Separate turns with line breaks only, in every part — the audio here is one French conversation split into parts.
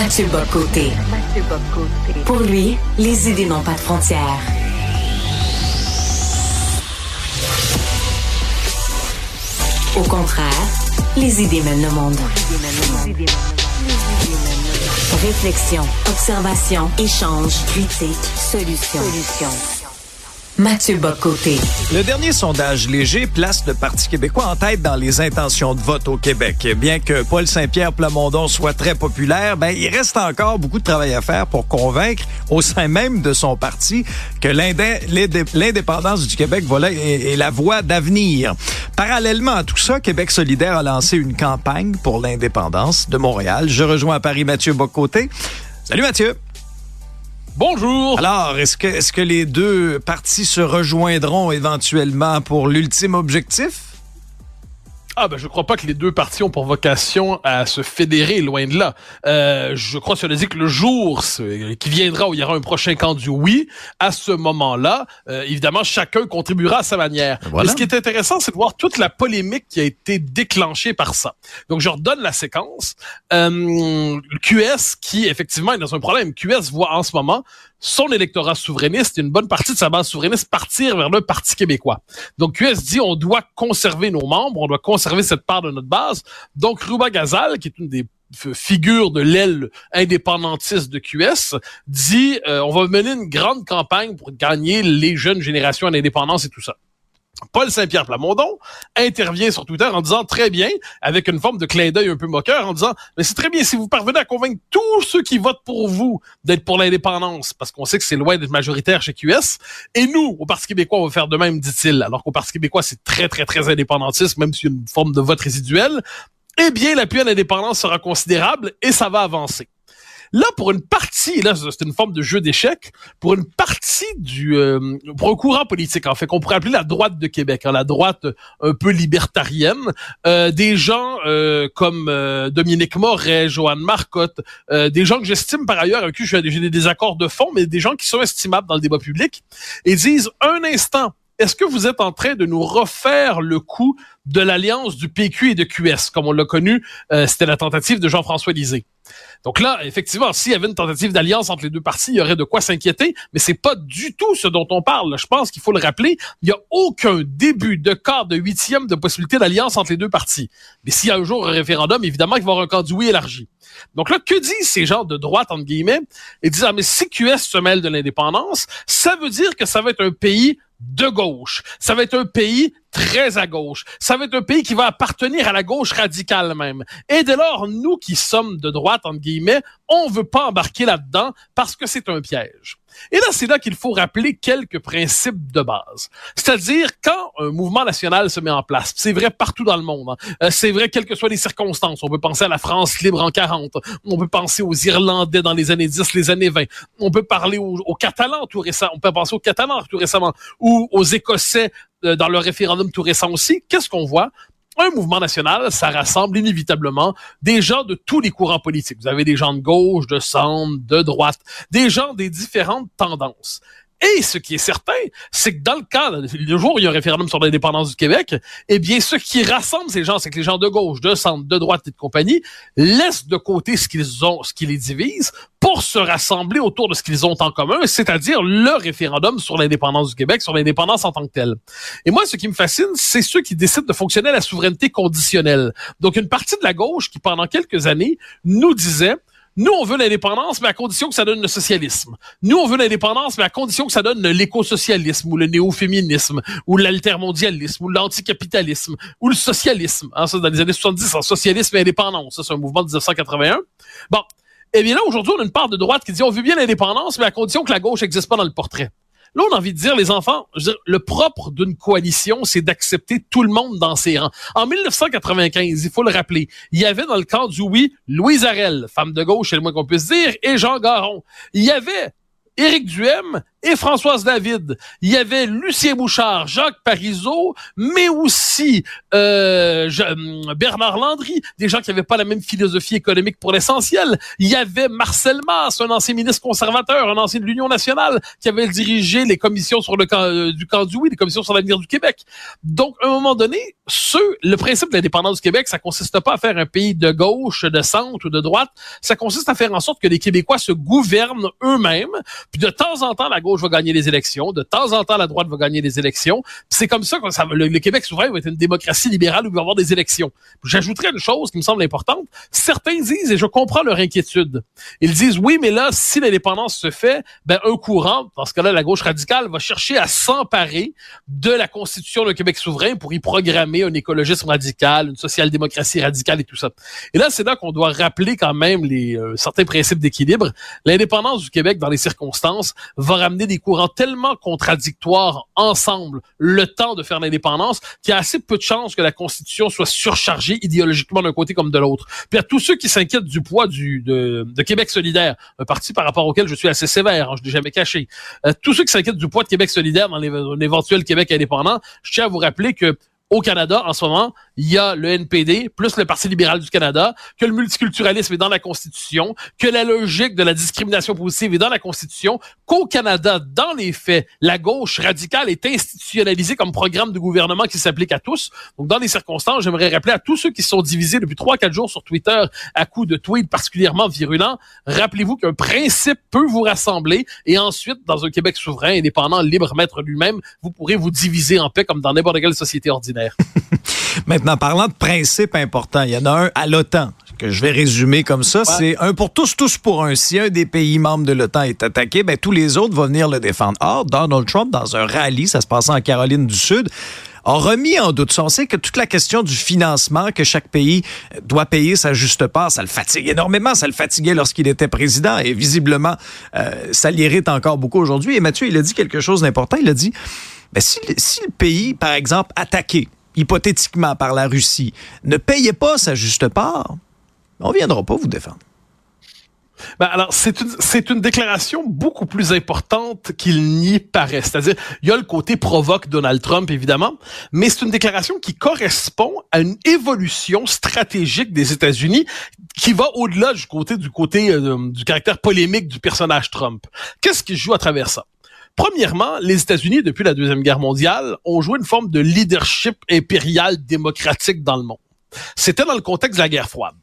Mathieu Bocoté. Pour lui, les idées n'ont pas de frontières. Au contraire, les idées mènent le monde. Réflexion, observation, échange, critique, solution. Mathieu Bocoté.
Le dernier sondage léger place le Parti québécois en tête dans les intentions de vote au Québec. Bien que Paul Saint-Pierre Plamondon soit très populaire, ben, il reste encore beaucoup de travail à faire pour convaincre au sein même de son parti que l'indépendance du Québec voilà, est, la voie d'avenir. Parallèlement à tout ça, Québec solidaire a lancé une campagne pour l'indépendance de Montréal. Je rejoins à Paris Mathieu Bocoté. Salut Mathieu.
Bonjour.
Alors, est-ce que, est-ce que les deux partis se rejoindront éventuellement pour l'ultime objectif?
Ah ben je crois pas que les deux partis ont pour vocation à se fédérer, loin de là. Euh, je crois cela dit que le jour qui viendra où il y aura un prochain candidat oui, à ce moment-là, euh, évidemment, chacun contribuera à sa manière. Mais ce qui est intéressant, c'est de voir toute la polémique qui a été déclenchée par ça. Donc je redonne la séquence. Euh, QS qui effectivement est dans un problème. QS voit en ce moment son électorat souverainiste et une bonne partie de sa base souverainiste partir vers le Parti québécois. Donc QS dit on doit conserver nos membres, on doit conserver cette part de notre base. Donc Ruba Gazal, qui est une des figures de l'aile indépendantiste de QS, dit euh, on va mener une grande campagne pour gagner les jeunes générations à l'indépendance et tout ça. Paul Saint-Pierre Plamondon intervient sur Twitter en disant très bien, avec une forme de clin d'œil un peu moqueur, en disant mais c'est très bien si vous parvenez à convaincre tous ceux qui votent pour vous d'être pour l'indépendance, parce qu'on sait que c'est loin d'être majoritaire chez QS, et nous, au Parti québécois, on va faire de même, dit-il, alors qu'au Parti québécois, c'est très, très, très indépendantiste, même s'il y a une forme de vote résiduel, eh bien, l'appui à l'indépendance sera considérable et ça va avancer. Là, pour une partie, là, c'est une forme de jeu d'échecs, pour une partie du, euh, pour un courant politique, en fait, qu'on pourrait appeler la droite de Québec, hein, la droite un peu libertarienne, euh, des gens euh, comme euh, Dominique Moret, Joanne Marcotte, euh, des gens que j'estime par ailleurs avec qui j'ai des désaccords de fond, mais des gens qui sont estimables dans le débat public, et disent un instant, est-ce que vous êtes en train de nous refaire le coup de l'alliance du PQ et de QS, comme on l'a connu, c'était la tentative de Jean-François Lisée. Donc là, effectivement, s'il y avait une tentative d'alliance entre les deux parties, il y aurait de quoi s'inquiéter, mais c'est pas du tout ce dont on parle. Je pense qu'il faut le rappeler. Il n'y a aucun début de quart de huitième de possibilité d'alliance entre les deux parties. Mais s'il y a un jour un référendum, évidemment qu'il va y avoir un candidat oui élargi. Donc là, que disent ces gens de droite, entre guillemets? Ils disent, ah, mais si QS se mêle de l'indépendance, ça veut dire que ça va être un pays de gauche. Ça va être un pays très à gauche. Ça va être un pays qui va appartenir à la gauche radicale même. Et dès lors, nous qui sommes de droite, entre guillemets, on veut pas embarquer là-dedans parce que c'est un piège. Et là, c'est là qu'il faut rappeler quelques principes de base. C'est-à-dire, quand un mouvement national se met en place, c'est vrai partout dans le monde, hein, euh, c'est vrai quelles que soient les circonstances, on peut penser à la France libre en 40, on peut penser aux Irlandais dans les années 10, les années 20, on peut parler aux, aux Catalans tout récemment, on peut penser aux Catalans tout récemment, ou aux Écossais euh, dans le référendum tout récent aussi, qu'est-ce qu'on voit? Un mouvement national, ça rassemble inévitablement des gens de tous les courants politiques. Vous avez des gens de gauche, de centre, de droite, des gens des différentes tendances. Et ce qui est certain, c'est que dans le cas, le jour où il y a un référendum sur l'indépendance du Québec, eh bien, ce qui rassemble ces gens, c'est que les gens de gauche, de centre, de droite et de compagnie laissent de côté ce qu'ils ont, ce qui les divise, pour se rassembler autour de ce qu'ils ont en commun, c'est-à-dire le référendum sur l'indépendance du Québec, sur l'indépendance en tant que telle. Et moi, ce qui me fascine, c'est ceux qui décident de fonctionner à la souveraineté conditionnelle. Donc, une partie de la gauche qui, pendant quelques années, nous disait nous, on veut l'indépendance, mais à condition que ça donne le socialisme. Nous, on veut l'indépendance, mais à condition que ça donne l'écosocialisme, ou le néo-féminisme, ou l'altermondialisme, ou l'anticapitalisme, ou le socialisme. Hein, ça, dans les années 70, en socialisme et indépendance. Ça, c'est un mouvement de 1981. Bon. Eh bien là, aujourd'hui, on a une part de droite qui dit on veut bien l'indépendance, mais à condition que la gauche n'existe pas dans le portrait. Là, on a envie de dire, les enfants, le propre d'une coalition, c'est d'accepter tout le monde dans ses rangs. En 1995, il faut le rappeler, il y avait dans le camp du oui Louise Arel, femme de gauche, c'est le moins qu'on puisse dire, et Jean Garon. Il y avait Éric Duhem et Françoise David. Il y avait Lucien Bouchard, Jacques Parizeau, mais aussi euh, Bernard Landry, des gens qui n'avaient pas la même philosophie économique pour l'essentiel. Il y avait Marcel Mass, un ancien ministre conservateur, un ancien de l'Union nationale, qui avait dirigé les commissions sur le camp euh, du camp du oui, les commissions sur l'avenir du Québec. Donc, à un moment donné, ce, le principe de l'indépendance du Québec, ça consiste pas à faire un pays de gauche, de centre ou de droite. Ça consiste à faire en sorte que les Québécois se gouvernent eux-mêmes. Puis de temps en temps, va gagner les élections. De temps en temps, la droite va gagner les élections. C'est comme ça que ça, le, le, Québec souverain va être une démocratie libérale où il va y avoir des élections. J'ajouterais une chose qui me semble importante. Certains disent, et je comprends leur inquiétude, ils disent, oui, mais là, si l'indépendance se fait, ben, un courant, dans ce cas-là, la gauche radicale, va chercher à s'emparer de la Constitution d'un Québec souverain pour y programmer un écologisme radical, une social-démocratie radicale et tout ça. Et là, c'est là qu'on doit rappeler quand même les euh, certains principes d'équilibre. L'indépendance du Québec, dans les circonstances, va ramener des courants tellement contradictoires ensemble le temps de faire l'indépendance qu'il y a assez peu de chances que la Constitution soit surchargée idéologiquement d'un côté comme de l'autre. Puis à tous ceux qui s'inquiètent du poids de, Québec solidaire, un parti par rapport auquel je suis assez sévère, hein, je ne l'ai jamais caché, euh, tous ceux qui s'inquiètent du poids de Québec solidaire dans un éventuel Québec indépendant, je tiens à vous rappeler que au Canada, en ce moment, il y a le NPD plus le Parti libéral du Canada, que le multiculturalisme est dans la Constitution, que la logique de la discrimination positive est dans la Constitution, qu'au Canada, dans les faits, la gauche radicale est institutionnalisée comme programme de gouvernement qui s'applique à tous. Donc, dans les circonstances, j'aimerais rappeler à tous ceux qui sont divisés depuis trois, quatre jours sur Twitter à coups de tweets particulièrement virulents, rappelez-vous qu'un principe peut vous rassembler et ensuite, dans un Québec souverain, indépendant, libre, maître lui-même, vous pourrez vous diviser en paix comme dans n'importe quelle société ordinaire.
Maintenant, parlant de principes importants, il y en a un à l'OTAN que je vais résumer comme ça, c'est un pour tous, tous pour un. Si un des pays membres de l'OTAN est attaqué, ben, tous les autres vont venir le défendre. Or, Donald Trump, dans un rallye, ça se passait en Caroline du Sud, a remis en doute ça. On sait que toute la question du financement, que chaque pays doit payer sa juste part, ça le fatigue énormément. Ça le fatiguait lorsqu'il était président et visiblement, euh, ça l'irrite encore beaucoup aujourd'hui. Et Mathieu, il a dit quelque chose d'important. Il a dit, ben, si, le pays, par exemple, attaqué, hypothétiquement par la Russie, ne payait pas sa juste part, on ne viendra pas vous défendre.
Ben alors, c'est une, déclaration beaucoup plus importante qu'il n'y paraît. C'est-à-dire, il y a le côté provoque Donald Trump, évidemment, mais c'est une déclaration qui correspond à une évolution stratégique des États-Unis qui va au-delà du côté, du euh, du caractère polémique du personnage Trump. Qu'est-ce qui joue à travers ça? Premièrement, les États-Unis, depuis la Deuxième Guerre mondiale, ont joué une forme de leadership impérial démocratique dans le monde. C'était dans le contexte de la guerre froide.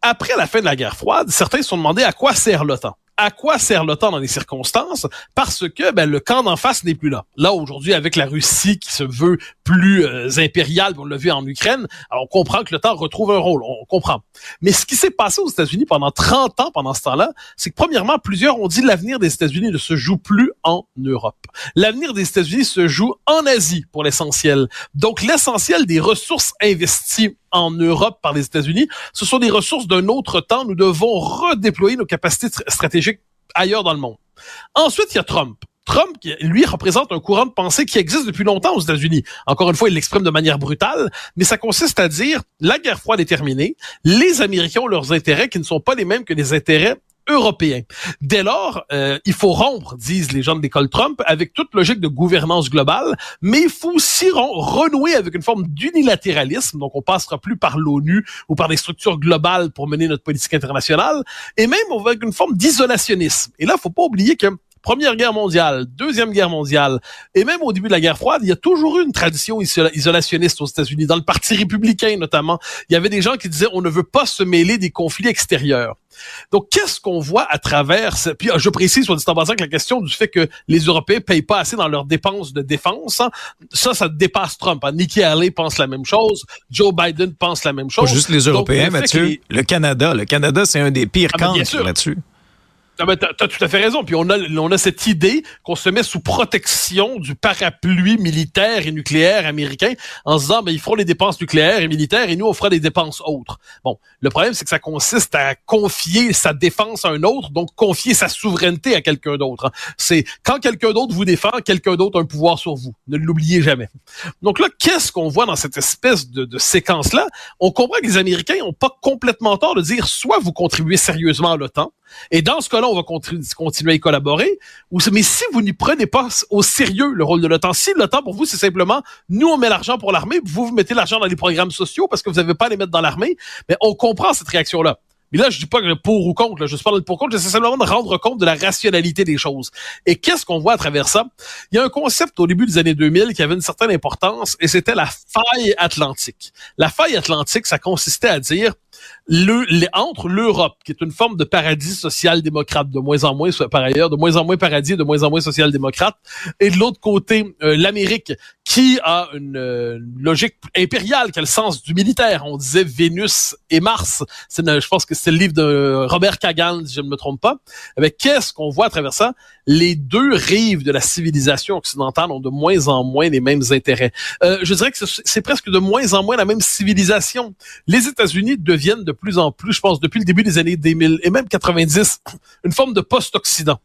Après la fin de la guerre froide, certains se sont demandé à quoi sert l'OTAN à quoi sert l'OTAN dans les circonstances? Parce que ben, le camp d'en face n'est plus là. Là aujourd'hui avec la Russie qui se veut plus euh, impériale, on l'a vu en Ukraine, alors on comprend que l'OTAN retrouve un rôle, on, comprend. Mais ce qui s'est passé aux États-Unis pendant 30 ans pendant ce temps-là, c'est que premièrement plusieurs ont dit l'avenir des États-Unis ne se joue plus en Europe. L'avenir des États-Unis se joue en Asie pour l'essentiel. Donc l'essentiel des ressources investies en Europe par les États-Unis, ce sont des ressources d'un autre temps. Nous devons redéployer nos capacités stratégiques ailleurs dans le monde. Ensuite, il y a Trump. Trump, lui, représente un courant de pensée qui existe depuis longtemps aux États-Unis. Encore une fois, il l'exprime de manière brutale, mais ça consiste à dire la guerre froide est terminée, les Américains ont leurs intérêts qui ne sont pas les mêmes que les intérêts européen. Dès lors, euh, il faut rompre, disent les gens de l'école Trump, avec toute logique de gouvernance globale, mais il faut aussi renouer avec une forme d'unilatéralisme, donc on passera plus par l'ONU ou par des structures globales pour mener notre politique internationale, et même avec une forme d'isolationnisme. Et là, faut pas oublier que Première guerre mondiale, Deuxième guerre mondiale, et même au début de la guerre froide, il y a toujours eu une tradition isolationniste aux États-Unis. Dans le Parti républicain notamment, il y avait des gens qui disaient on ne veut pas se mêler des conflits extérieurs. Donc, qu'est-ce qu'on voit à travers... Ce... Puis, je précise, soit dit en passant, que la question du fait que les Européens payent pas assez dans leurs dépenses de défense, hein, ça, ça dépasse Trump. Hein. Nikki Haley pense la même chose, Joe Biden pense la même chose.
Pas juste les Européens, Mathieu. Le Canada, le Canada, c'est un des pires ah, camps là-dessus.
Tu as, tout à fait raison. Puis on a, on a cette idée qu'on se met sous protection du parapluie militaire et nucléaire américain en se disant, ben, ils feront les dépenses nucléaires et militaires et nous, on fera des dépenses autres. Bon, le problème, c'est que ça consiste à confier sa défense à un autre, donc confier sa souveraineté à quelqu'un d'autre. Hein. C'est quand quelqu'un d'autre vous défend, quelqu'un d'autre a un pouvoir sur vous. Ne l'oubliez jamais. Donc là, qu'est-ce qu'on voit dans cette espèce de, de séquence-là? On comprend que les Américains n'ont pas complètement tort de dire, soit vous contribuez sérieusement à l'OTAN, et dans ce on va continuer à y collaborer. Mais si vous n'y prenez pas au sérieux le rôle de l'OTAN, si l'OTAN pour vous, c'est simplement, nous, on met l'argent pour l'armée, vous, vous mettez l'argent dans les programmes sociaux parce que vous n'avez pas à les mettre dans l'armée, mais on comprend cette réaction-là. Mais là, je dis pas que pour ou contre, là, je parle de pour contre, j'essaie simplement de rendre compte de la rationalité des choses. Et qu'est-ce qu'on voit à travers ça? Il y a un concept au début des années 2000 qui avait une certaine importance et c'était la faille atlantique. La faille atlantique, ça consistait à dire, le, entre l'Europe, qui est une forme de paradis social-démocrate, de moins en moins, par ailleurs, de moins en moins paradis, de moins en moins social-démocrate, et de l'autre côté, euh, l'Amérique, qui a une, euh, logique impériale, qui a le sens du militaire. On disait Vénus et Mars. C'est, je pense que c'est le livre de Robert Kagan, si je ne me trompe pas. Mais qu'est-ce qu'on voit à travers ça? Les deux rives de la civilisation occidentale ont de moins en moins les mêmes intérêts. Euh, je dirais que c'est presque de moins en moins la même civilisation. Les États-Unis deviennent de plus en plus, je pense, depuis le début des années 2000 et même 90, une forme de post-Occident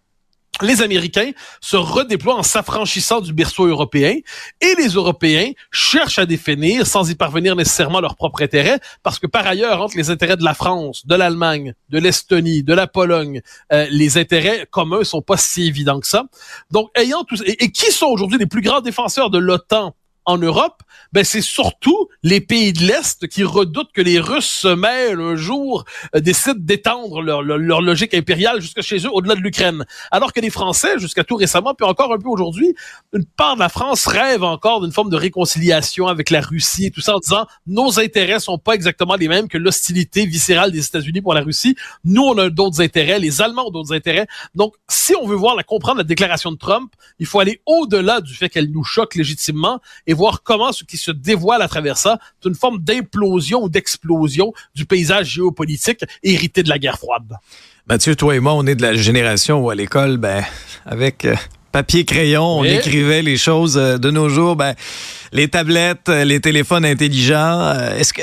les Américains se redéploient en s'affranchissant du berceau européen et les Européens cherchent à définir, sans y parvenir nécessairement leur propre intérêt, parce que par ailleurs, entre les intérêts de la France, de l'Allemagne, de l'Estonie, de la Pologne, euh, les intérêts communs sont pas si évidents que ça. Donc, ayant tous et qui sont aujourd'hui les plus grands défenseurs de l'OTAN en Europe, ben c'est surtout les pays de l'Est qui redoutent que les Russes se mêlent un jour, euh, décident d'étendre leur, leur, logique impériale jusqu'à chez eux, au-delà de l'Ukraine. Alors que les Français, jusqu'à tout récemment, puis encore un peu aujourd'hui, une part de la France rêve encore d'une forme de réconciliation avec la Russie et tout ça en disant nos intérêts sont pas exactement les mêmes que l'hostilité viscérale des États-Unis pour la Russie. Nous, on a d'autres intérêts, les Allemands ont d'autres intérêts. Donc, si on veut voir la comprendre la déclaration de Trump, il faut aller au-delà du fait qu'elle nous choque légitimement et voir comment ce qui se dévoile à travers ça, c'est une forme d'implosion ou d'explosion du paysage géopolitique hérité de la guerre froide.
Mathieu, toi et moi, on est de la génération où à l'école, ben, avec euh, papier crayon, on écrivait les choses euh, de nos jours. Ben, les tablettes, euh, les téléphones intelligents. Est-ce que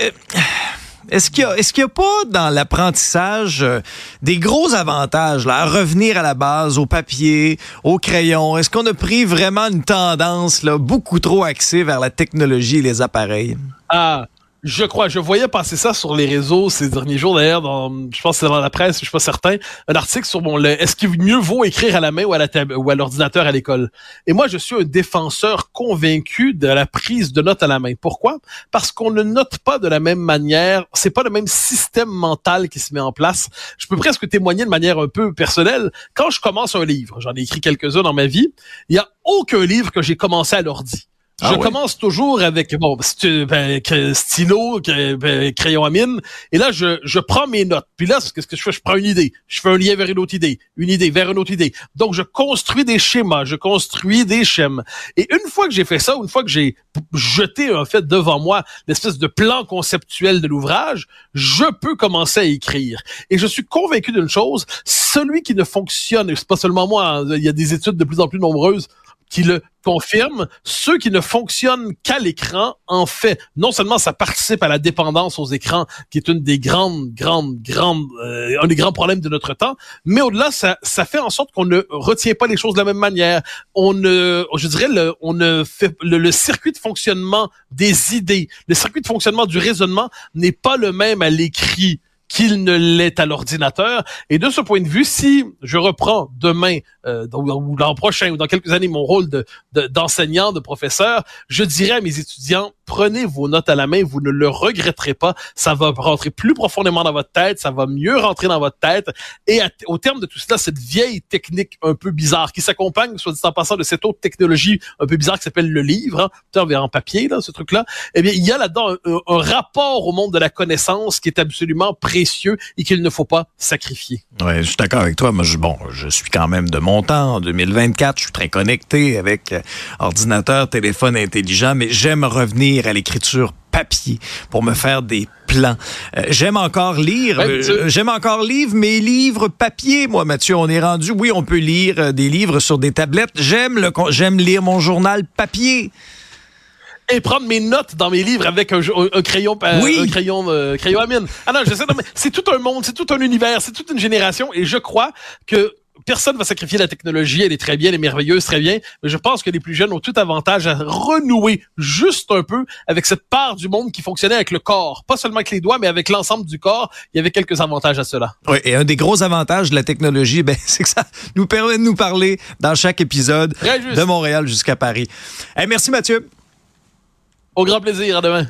est-ce qu'il n'y a, pas dans l'apprentissage euh, des gros avantages à revenir à la base, au papier, au crayon? Est-ce qu'on a pris vraiment une tendance là, beaucoup trop axée vers la technologie et les appareils?
Ah, je crois, je voyais passer ça sur les réseaux ces derniers jours d'ailleurs, je pense que c'est dans la presse, je suis pas certain, un article sur mon est-ce qu'il mieux vaut écrire à la main ou à la ou à l'ordinateur à l'école? Et moi, je suis un défenseur convaincu de la prise de notes à la main. Pourquoi? Parce qu'on ne note pas de la même manière, c'est pas le même système mental qui se met en place. Je peux presque témoigner de manière un peu personnelle. Quand je commence un livre, j'en ai écrit quelques-uns dans ma vie, il y a aucun livre que j'ai commencé à l'ordi. Ah je commence toujours avec bon ben, stylo, ben, crayon à mine, et là je, je prends mes notes. Puis là, qu'est-ce que je fais? Je prends une idée, je fais un lien vers une autre idée, une idée vers une autre idée. Donc je construis des schémas, je construis des schèmes. Et une fois que j'ai fait ça, une fois que j'ai jeté en fait devant moi l'espèce de plan conceptuel de l'ouvrage, je peux commencer à écrire. Et je suis convaincu d'une chose celui qui ne fonctionne, c'est pas seulement moi, hein, il y a des études de plus en plus nombreuses qui le confirme, ceux qui ne fonctionnent qu'à l'écran, en fait, non seulement ça participe à la dépendance aux écrans, qui est une des grandes, grandes, grandes, euh, un des grands problèmes de notre temps, mais au-delà, ça, ça fait en sorte qu'on ne retient pas les choses de la même manière. On ne, je dirais, on ne fait le, circuit de fonctionnement des idées, le circuit de fonctionnement du raisonnement n'est pas le même à l'écrit qu'il ne l'est à l'ordinateur. Et de ce point de vue, si je reprends demain euh, ou l'an prochain ou dans quelques années mon rôle de, d'enseignant, de, professeur, je dirais à mes étudiants, prenez vos notes à la main, vous ne le regretterez pas, ça va rentrer plus profondément dans votre tête, ça va mieux rentrer dans votre tête. Et au terme de tout cela, cette vieille technique un peu bizarre qui s'accompagne, soit dit en passant, de cette autre technologie un peu bizarre qui s'appelle le livre, hein, en papier, là, ce truc-là, eh bien, il y a là-dedans un, rapport au monde de la connaissance qui est absolument précis et qu'il ne faut pas sacrifier.
Oui, je suis d'accord avec toi. Moi, bon, je suis quand même de mon temps. En 2024, je suis très connecté avec euh, ordinateur, téléphone intelligent, mais j'aime revenir à l'écriture papier pour me faire des plans. Euh, j'aime encore lire, euh, j'aime encore lire mes livres papier, moi, Mathieu. On est rendu, oui, on peut lire euh, des livres sur des tablettes. J'aime le, j'aime lire mon journal papier.
Et prendre mes notes dans mes livres avec un, jeu- un- un crayon,
Oui.
un crayon, euh, crayon à mine. Ah non, je sais, c'est tout un monde, c'est tout un univers, c'est toute une génération, et je crois que personne va sacrifier la technologie. Elle est très bien, elle est merveilleuse, très bien. Mais je pense que les plus jeunes ont tout avantage à renouer juste un peu avec cette part du monde qui fonctionnait avec le corps, pas seulement avec les doigts, mais avec l'ensemble du corps. Il y avait quelques avantages à cela.
Oui, et un des gros avantages de la technologie, ben, c'est que ça nous permet de nous parler dans chaque épisode de Montréal jusqu'à Paris. Merci Mathieu.
Au grand plaisir, à demain.